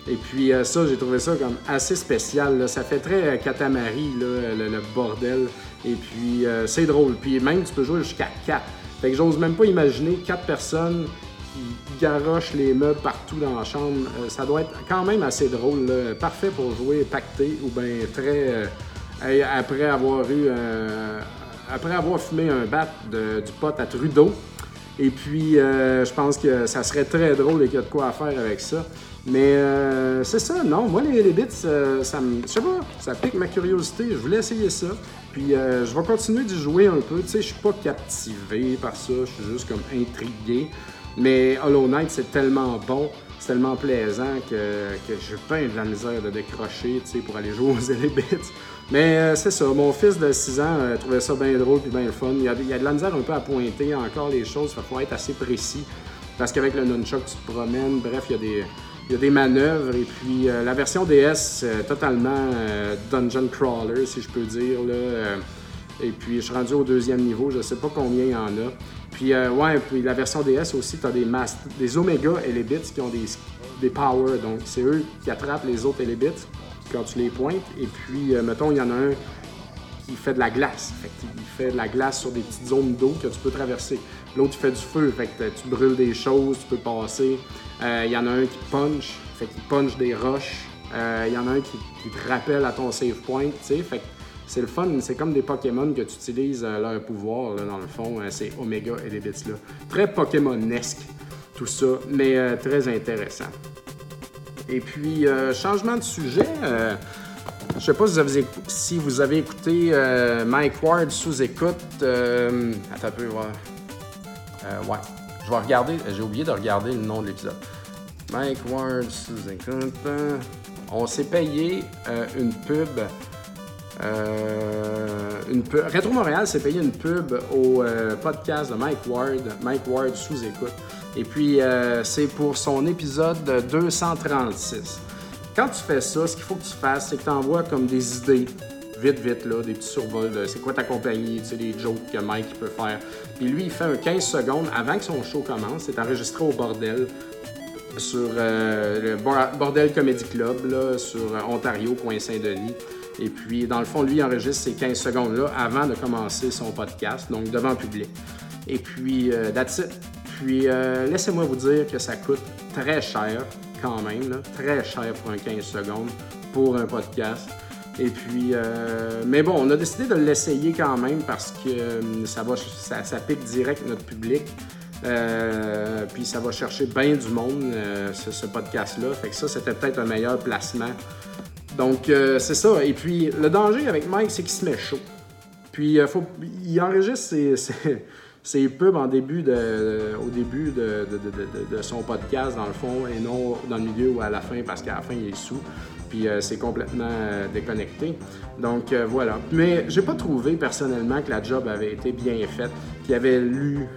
Et puis euh, ça, j'ai trouvé ça comme assez spécial. Ça fait très euh, Katamari, le, bordel. Et puis euh, c'est drôle. Puis même, tu peux jouer jusqu'à 4. Fait que j'ose même pas imaginer 4 personnes qui garochent les meubles partout dans la chambre. ça doit être quand même assez drôle. Parfait pour jouer pacté ou bien très après avoir eu après avoir fumé un bat du pot à Trudeau. Et puis, euh, je pense que ça serait très drôle et qu'il y a de quoi faire avec ça. Mais euh, c'est ça, non? Moi, les, les bits, euh, ça me. Ça pique ma curiosité. Je voulais essayer ça. Puis, je vais continuer d'y jouer un peu. Tu sais, je suis pas captivé par ça. Je suis juste comme intrigué. Mais Hollow Knight, c'est tellement bon c'est tellement plaisant que, que j'ai pas de la misère de décrocher pour aller jouer aux Elebits. Mais euh, c'est ça, mon fils de 6 ans euh, trouvait ça bien drôle et bien le fun. Il y, a, de la misère un peu à pointer encore les choses, il faut être assez précis. Parce qu'avec le nunchuck, tu te promènes, bref, il y a des, il y a des manœuvres. Et puis euh, la version DS, totalement dungeon crawler, si je peux dire. Là, et puis je suis rendu au deuxième niveau, je sais pas combien il y en a. Puis, euh, ouais, puis la version DS aussi, tu as des, des Omega Elebits qui ont des, des power. Donc, c'est eux qui attrapent les autres Elebits quand tu les pointes. Et puis, euh, mettons, il y en a un qui fait de la glace. Fait il fait de la glace sur des petites zones d'eau que tu peux traverser. L'autre, il fait du feu. Fait que tu brûles des choses, tu peux passer. Euh, il y en a un qui punch. Fait qu'il punch des roches. Il y en a un qui, qui, te rappelle à ton save point, tu sais. Fait c'est le fun, c'est comme des Pokémon que tu utilises euh, leur pouvoir, dans le fond, euh, Omega et les bits là. Très Pokémonesque, tout ça, mais euh, très intéressant. Et puis, changement de sujet, je sais pas si vous avez, écouté Mike Ward sous écoute. attends un peu, ouais. Je vais regarder, j'ai oublié de regarder le nom de l'épisode. Mike Ward sous écoute. On s'est payé une pub euh, une Retro Montréal s'est payé une pub au euh, podcast de Mike Ward, Mike Ward sous écoute. Et puis, euh, c'est pour son épisode 236. Quand tu fais ça, ce qu'il faut que tu fasses, c'est que tu envoies comme des idées, vite, vite, là, des petits survols de c'est quoi ta compagnie, tu sais, des jokes que Mike peut faire. Puis lui, il fait un 15 secondes avant que son show commence. C'est enregistré au bordel sur le Bordel Comedy Club, là, sur Ontario, Point Saint-Denis. Et puis, dans le fond, lui, enregistre ces 15 secondes-là avant de commencer son podcast, donc devant le public. Et puis, euh, that's it. Puis, euh, laissez-moi vous dire que ça coûte très cher, quand même, très cher pour un 15 secondes, pour un podcast. Et puis, euh, mais bon, on a décidé de l'essayer quand même parce que ça, va, ça, pique direct notre public. Euh, puis ça va chercher bien du monde, euh, ce, podcast-là. Fait que ça, c'était peut-être un meilleur placement. Donc, euh, c'est ça. Et puis, le danger avec Mike, c'est qu'il se met chaud. Puis, faut, il enregistre ses, pubs en début de, au début de, de, son podcast, dans le fond, et non dans le milieu ou à la fin, parce qu'à la fin, il est sous. Puis, c'est complètement déconnecté. Donc, voilà. Mais j'ai pas trouvé, personnellement, que la job avait été bien faite, qu'il avait lu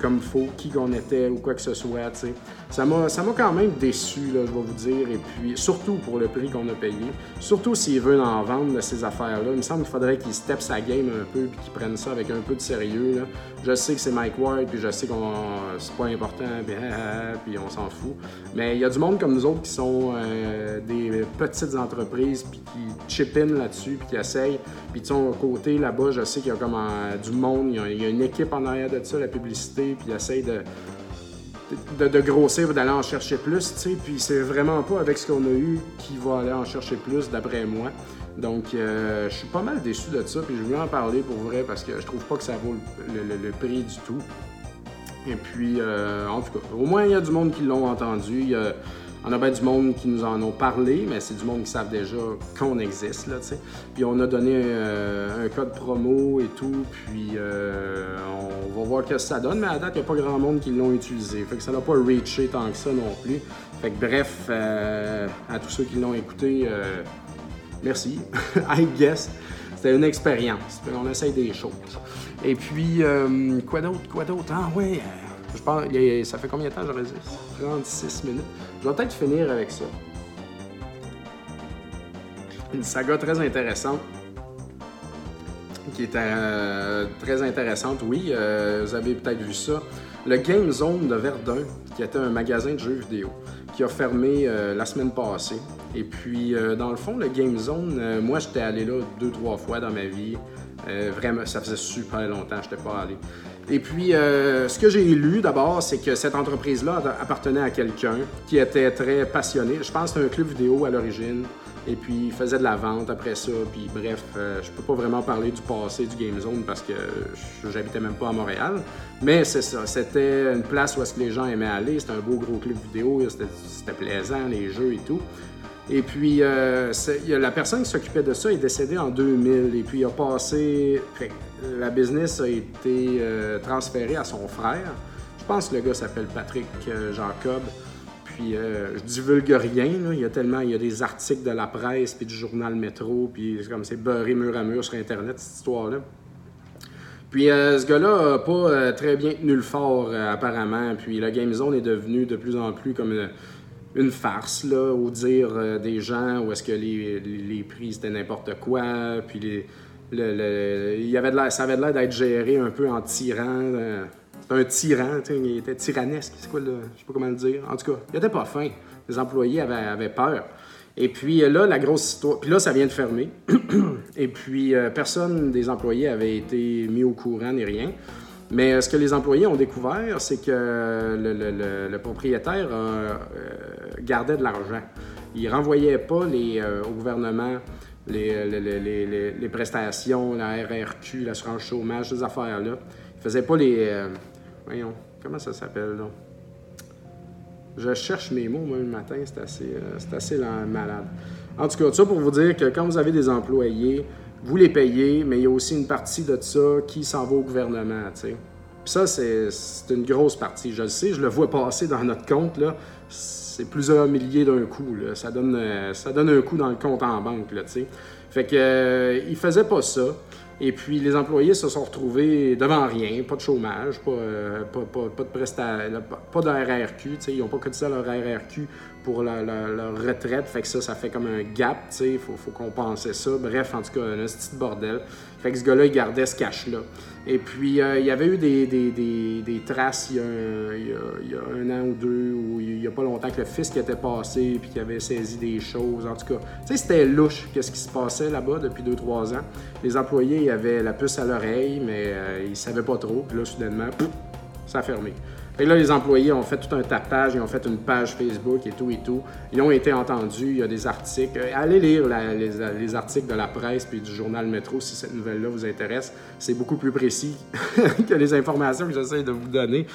comme il faut, qui qu'on était ou quoi que ce soit. sais. Ça m'a quand même déçu, je vais vous dire, et puis surtout pour le prix qu'on a payé. Surtout s'il veut en vendre de ces affaires-là. Il me semble qu'il faudrait qu'il steppe sa game un peu puis qu'il prenne ça avec un peu de sérieux. Je sais que c'est Mike Ward, puis je sais que c'est pas important, puis, on s'en fout. Mais il y a du monde comme nous autres qui sont euh, des petites entreprises puis qui chip in là-dessus puis qui essayent. Puis tu sais, côté là-bas, je sais qu'il y a comme du monde, il y, a, une équipe en arrière de ça, la publicité, puis ils essayent de de, grossir, d'aller en chercher plus, tu sais. Puis c'est vraiment pas avec ce qu'on a eu qui va aller en chercher plus, d'après moi. Donc, euh, je suis pas mal déçu de ça, puis je voulais en parler pour vrai parce que je trouve pas que ça vaut le, prix du tout. Et puis, euh, en tout cas, au moins, il y a du monde qui l'ont entendu. On a bien du monde qui nous en ont parlé, mais c'est du monde qui savent déjà qu'on existe, là. Puis on a donné euh, un code promo et tout, puis euh, on va voir ce que ça donne, mais à date, il n'y a pas grand monde qui l'ont utilisé. Fait que ça n'a pas reaché tant que ça non plus. Fait que bref, euh, à tous ceux qui l'ont écouté, merci, I guess. C'était une expérience. On essaye des choses. Et puis, quoi d'autre, quoi d'autre? Ah ouais, je pense, ça fait combien de temps j'aurais dit? 36 minutes. Je vais peut-être finir avec ça. Une saga très intéressante. Qui était euh, très intéressante, oui. Euh, vous avez peut-être vu ça. Le Game Zone de Verdun, qui était un magasin de jeux vidéo, qui a fermé euh, la semaine passée. Et puis, dans le fond, le Game Zone, moi, j'étais allé là deux, trois fois dans ma vie. vraiment, ça faisait super longtemps que je n'étais pas allé. Et puis, euh, ce que j'ai lu d'abord, c'est que cette entreprise-là appartenait à quelqu'un qui était très passionné. Je pense que c'était un club vidéo à l'origine. Et puis, il faisait de la vente après ça. Puis, bref, euh, je peux pas vraiment parler du passé du Game Zone parce que j'habitais même pas à Montréal. Mais c'est ça. C'était une place où est-ce que les gens aimaient aller. C'était un beau gros club vidéo. C'était plaisant, les jeux et tout. Et puis, euh, la personne qui s'occupait de ça est décédée en 2000. Et puis, il a passé. La business a été euh, transférée à son frère. Je pense que le gars s'appelle Patrick euh, Jacob. Puis, je divulgue rien. Il y a tellement. Il y a des articles de la presse, puis du journal Métro, puis c'est comme c'est beurré mur à mur sur Internet, cette histoire-là. Puis ce gars-là n'a pas très bien tenu le fort, apparemment. Puis la Game Zone est devenue de plus en plus comme une farce, là, au dire euh, des gens, où est-ce que les, les, prix c'était n'importe quoi, puis les, le, il avait de ça avait l'air d'être géré un peu en tyran. Euh, un tyran, il était tyrannesque, c'est quoi, le, je sais pas comment le dire. En tout cas, il était pas fin. Les employés avaient, peur. Et puis là, la grosse histoire. Puis là, ça vient de fermer. Et puis, euh, personne des employés avait été mis au courant ni rien. Mais euh, ce que les employés ont découvert, c'est que le, propriétaire euh, gardait de l'argent. Il renvoyait pas les, euh, au gouvernement les, prestations, la RRQ, l'assurance chômage, ces affaires-là. Il faisait pas les... voyons, comment ça s'appelle, là? Je cherche mes mots, moi, le matin, c'est assez, assez malade. En tout cas, ça pour vous dire que quand vous avez des employés, vous les payez, mais il y a aussi une partie de ça qui s'en va au gouvernement. Puis ça, c'est une grosse partie. Je le sais, je le vois passer dans notre compte. Là. C'est plusieurs milliers d'un coup. Là. Ça, donne, euh, ça donne un coup dans le compte en banque. Là, fait que, euh, il faisait pas ça. Et puis, les employés se sont retrouvés devant rien, pas de chômage, pas, euh, de prestation, pas de RRQ, ils n'ont pas cotisé leur RRQ pour leur, retraite, fait que ça, ça fait comme un gap, il faut, faut compenser ça. Bref, en tout cas, un petit bordel. Fait que ce gars-là, il gardait ce cash-là. Et puis, euh, il y avait eu des, traces il y, a, un an ou deux, ou il n'y a pas longtemps, que le fisc était passé, puis qu'il avait saisi des choses. En tout cas, tu sais, c'était louche, qu'est-ce qui se passait là-bas depuis deux, trois ans. Les employés, avaient la puce à l'oreille, mais euh, ils ne savaient pas trop. Puis là, soudainement, ça a fermé. Et là, les employés ont fait tout un tapage, ils ont fait une page Facebook et tout et tout. Ils ont été entendus, il y a des articles. Allez lire les, articles de la presse puis du journal Métro si cette nouvelle-là vous intéresse. C'est beaucoup plus précis que les informations que j'essaie de vous donner.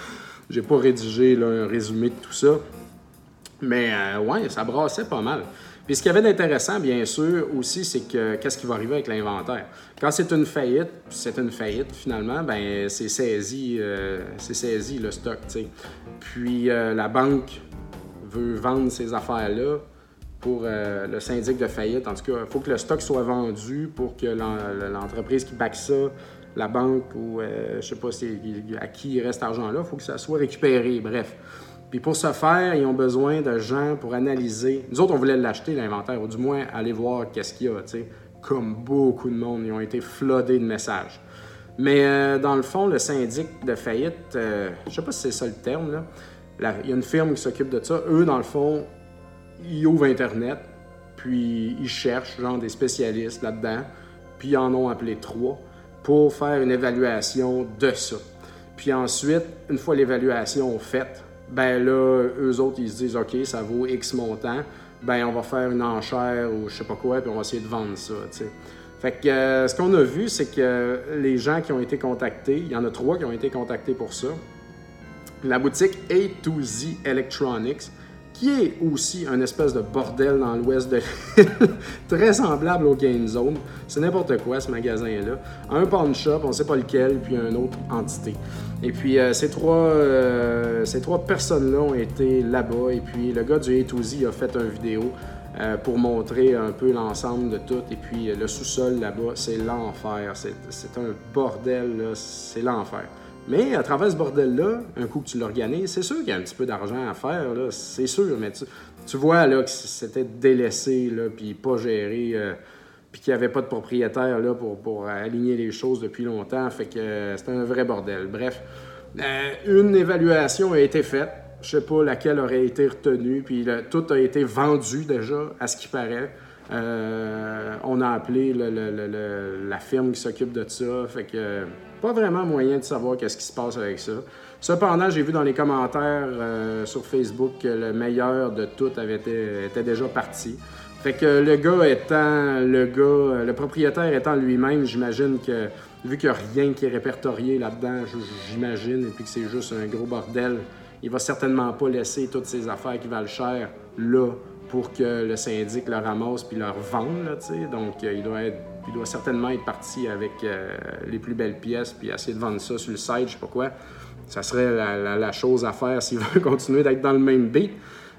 j'ai pas rédigé un résumé de tout ça. Mais euh, ouais, ça brassait pas mal. Puis ce qu'il y avait d'intéressant, bien sûr, aussi, c'est que qu'est-ce qui va arriver avec l'inventaire? Quand c'est une faillite, c'est une faillite finalement, ben c'est saisi, euh, c'est saisi le stock. Puis euh, la banque veut vendre ces affaires-là pour euh, le syndic de faillite. En tout cas, il faut que le stock soit vendu pour que l'entreprise qui back ça, la banque ou je sais pas à qui il reste cet argent-là, il faut que ça soit récupéré. Bref. Puis pour ce faire, ils ont besoin de gens pour analyser. Nous autres, on voulait l'acheter, l'inventaire, ou du moins aller voir qu'est-ce qu'il y a, tu sais. Comme beaucoup de monde, ils ont été floodés de messages. Mais euh, dans le fond, le syndic de faillite, euh, je sais pas si c'est ça le terme, là. il y a une firme qui s'occupe de ça. Eux, dans le fond, ils ouvrent Internet, puis ils cherchent, genre, des spécialistes là-dedans, puis ils en ont appelé trois pour faire une évaluation de ça. Puis ensuite, une fois l'évaluation faite, ben là, eux autres, ils se disent, OK, ça vaut X montant, ben on va faire une enchère ou je sais pas quoi, puis on va essayer de vendre ça. Fait que euh, ce qu'on a vu, c'est que les gens qui ont été contactés, il y en a trois qui ont été contactés pour ça. La boutique A to Z Electronics, qui est aussi un espèce de bordel dans l'ouest de l'île, très semblable au Game Zone. C'est n'importe quoi ce magasin-là. Un pawn shop, on sait pas lequel, puis une autre entité. Et puis euh, ces trois, euh, trois personnes-là ont été là-bas, et puis le gars du A to Z a fait une vidéo euh, pour montrer un peu l'ensemble de tout. Et puis le sous-sol là-bas, c'est l'enfer. C'est un bordel, c'est l'enfer. Mais à travers ce bordel-là, un coup que tu l'organises, c'est sûr qu'il y a un petit peu d'argent à faire, c'est sûr, mais tu, vois là, que c'était délaissé, là, puis pas géré, euh, puis qu'il n'y avait pas de propriétaire là, pour, pour aligner les choses depuis longtemps, fait que euh, c'était un vrai bordel. Bref, euh, une évaluation a été faite, je sais pas laquelle aurait été retenue, puis tout a été vendu déjà, à ce qui paraît. on a appelé la firme qui s'occupe de ça, fait que pas vraiment moyen de savoir qu'est-ce qui se passe avec ça. Cependant, j'ai vu dans les commentaires euh, sur Facebook que le meilleur de tout avait été, était déjà parti. Fait que le gars étant le gars, le propriétaire étant lui-même, j'imagine que vu qu'il n'y a rien qui est répertorié là-dedans, j'imagine, et puis que c'est juste un gros bordel, il va certainement pas laisser toutes ses affaires qui valent cher là pour que le syndic le ramasse puis leur vende. Là, Donc, euh, il doit être il doit certainement être parti avec euh, les plus belles pièces, puis essayer de vendre ça sur le site, je sais pas quoi. Ça serait la, chose à faire s'il veut continuer d'être dans le même beat.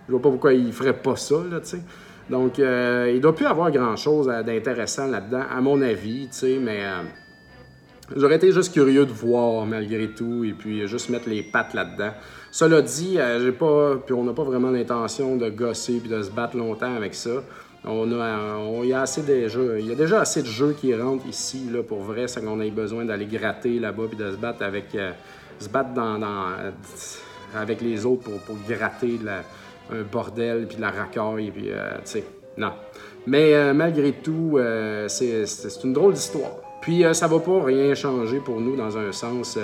Je vois pas pourquoi il ferait pas ça, là, tu sais. Donc, euh, il doit plus avoir grand-chose d'intéressant là-dedans, à mon avis, tu sais, mais euh, j'aurais été juste curieux de voir malgré tout, et puis juste mettre les pattes là-dedans. Cela dit, j'ai pas, puis on n'a pas vraiment l'intention de gosser puis de se battre longtemps avec ça. On a, il, y a assez de il y a déjà assez de jeux qui rentrent ici là, pour vrai, c'est qu'on ait besoin d'aller gratter là-bas puis de se battre avec, euh, se battre dans, avec les autres pour, gratter un bordel puis de la racaille puis euh, non. Mais euh, malgré tout, c'est une drôle d'histoire. Puis ça va pas rien changer pour nous dans un sens.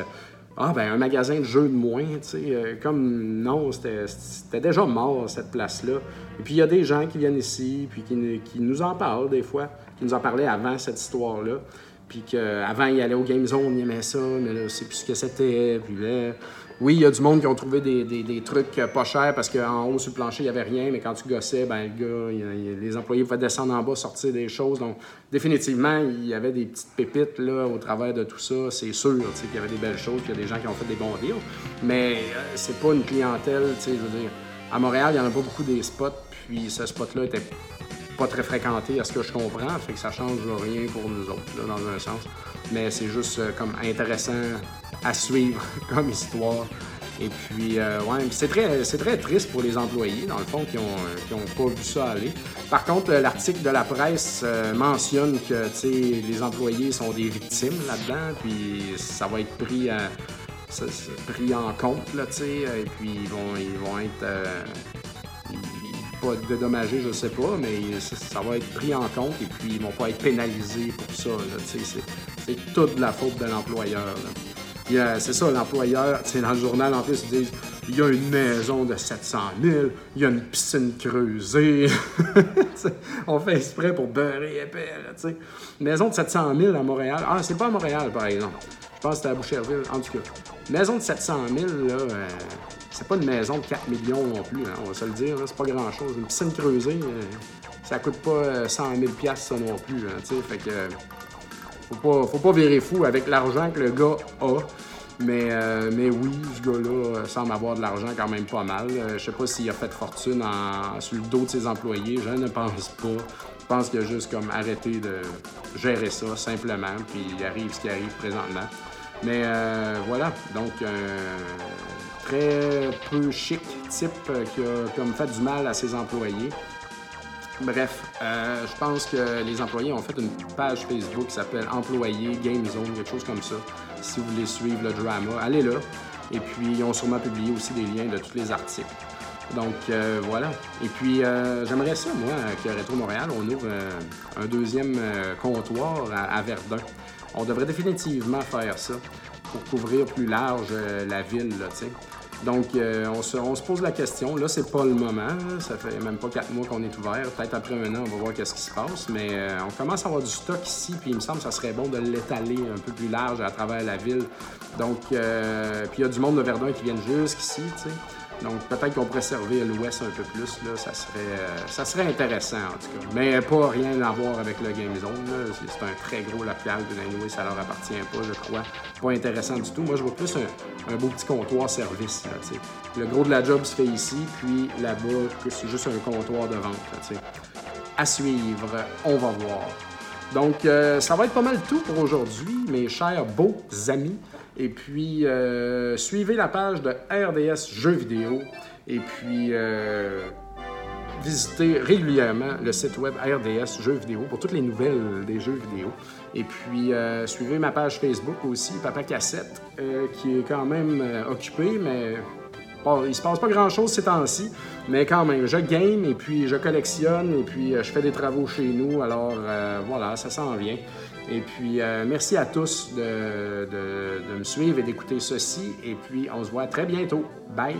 Ah, ben un magasin de jeux de moins, tu sais. Euh, comme non, c'était déjà mort, cette place-là. Et puis il y a des gens qui viennent ici, puis qui, nous en parlent des fois, qui nous en parlaient avant cette histoire-là. Puis qu'avant, il allait au Game Zone, il aimait ça, mais là, c'est plus ce que c'était. Puis là, oui, il y a du monde qui ont trouvé des, trucs pas chers parce qu'en haut sur le plancher, il n'y avait rien, mais quand tu gossais, ben, le gars, les employés pouvaient descendre en bas, sortir des choses. Donc, définitivement, il y avait des petites pépites là, au travers de tout ça. C'est sûr qu'il y avait des belles choses, qu'il y a des gens qui ont fait des bons deals. Mais euh, c'est pas une clientèle, je veux dire. À Montréal, il n'y en a pas beaucoup des spots, puis ce spot-là était pas très fréquenté à ce que je comprends, fait que ça change rien pour nous autres, dans un sens. Mais c'est juste euh, comme intéressant à suivre comme histoire. Et puis, euh, ouais, c'est très, très triste pour les employés, dans le fond, qui n'ont qui ont pas vu ça aller. Par contre, euh, l'article de la presse euh, mentionne que les employés sont des victimes là-dedans, puis ça va être pris, pris en compte, là, et puis ils vont, ils vont être. pas dédommagés, je sais pas, mais ça, va être pris en compte et puis ils vont pas être pénalisés pour ça. C'est toute la faute de l'employeur c'est ça, l'employeur, dans le journal, en plus, ils disent il y a une maison de 700 000, il y a une piscine creusée. on fait exprès pour beurrer épais, tu sais. Maison de 700 000 à Montréal. Ah, c'est pas à Montréal, par exemple. Je pense que c'était à Boucherville. En tout cas, maison de 700 000, là, euh, c'est pas une maison de 4 millions non plus, hein, on va se le dire. C'est pas grand-chose. Une piscine creusée, euh, ça coûte pas 100 000 ça non plus. Hein, fait que faut pas, faut pas virer fou avec l'argent que le gars a. Mais, euh, mais oui, ce gars-là semble avoir de l'argent quand même pas mal. Euh, je sais pas s'il a fait fortune sur le dos de ses employés, je ne pense pas. Je pense qu'il a juste comme arrêté de gérer ça simplement, puis il arrive ce qui arrive présentement. Mais euh, voilà, donc un très peu chic type qui a comme fait du mal à ses employés. Bref, euh, je pense que les employés ont fait une page Facebook qui s'appelle Employés Game Zone, quelque chose comme ça. Si vous voulez suivre le drama, allez là. Et puis, ils ont sûrement publié aussi des liens de tous les articles. Donc, euh, voilà. Et puis, euh, j'aimerais ça, moi, que Retro Montréal, on ouvre un deuxième comptoir à, Verdun. On devrait définitivement faire ça pour couvrir plus large la ville, tu sais. Donc, euh, on, se, pose la question. Là, c'est pas le moment. Ça fait même pas quatre mois qu'on est ouvert. Peut-être après un an, on va voir qu'est-ce qui se passe. Mais euh, on commence à avoir du stock ici. Puis il me semble que ça serait bon de l'étaler un peu plus large à travers la ville. Donc, euh, puis il y a du monde de Verdun qui viennent jusqu'ici, tu sais. Donc peut-être qu'on pourrait servir l'Ouest un peu plus, là, ça, serait, euh, ça serait intéressant en tout cas. Mais pas rien à voir avec le Game Zone. C'est un très gros local, de anyway, ça leur appartient pas, je crois. Pas intéressant du tout. Moi, je vois plus un, beau petit comptoir service. le gros de la job se fait ici, puis là-bas, c'est juste un comptoir de vente. à suivre, on va voir. Donc, euh, ça va être pas mal tout pour aujourd'hui, mes chers beaux amis. Et puis, euh, suivez la page de RDS Jeux vidéo. Et puis, euh, visitez régulièrement le site web RDS Jeux vidéo pour toutes les nouvelles des jeux vidéo. Et puis, euh, suivez ma page Facebook aussi, Papa Cassette, qui est quand même occupée, mais Bon, il se passe pas grand-chose ces temps-ci, mais quand même, je game et puis je collectionne et puis je fais des travaux chez nous. Alors voilà, ça s'en vient. Et puis, euh, merci à tous de, de me suivre et d'écouter ceci. Et puis, on se voit très bientôt. Bye!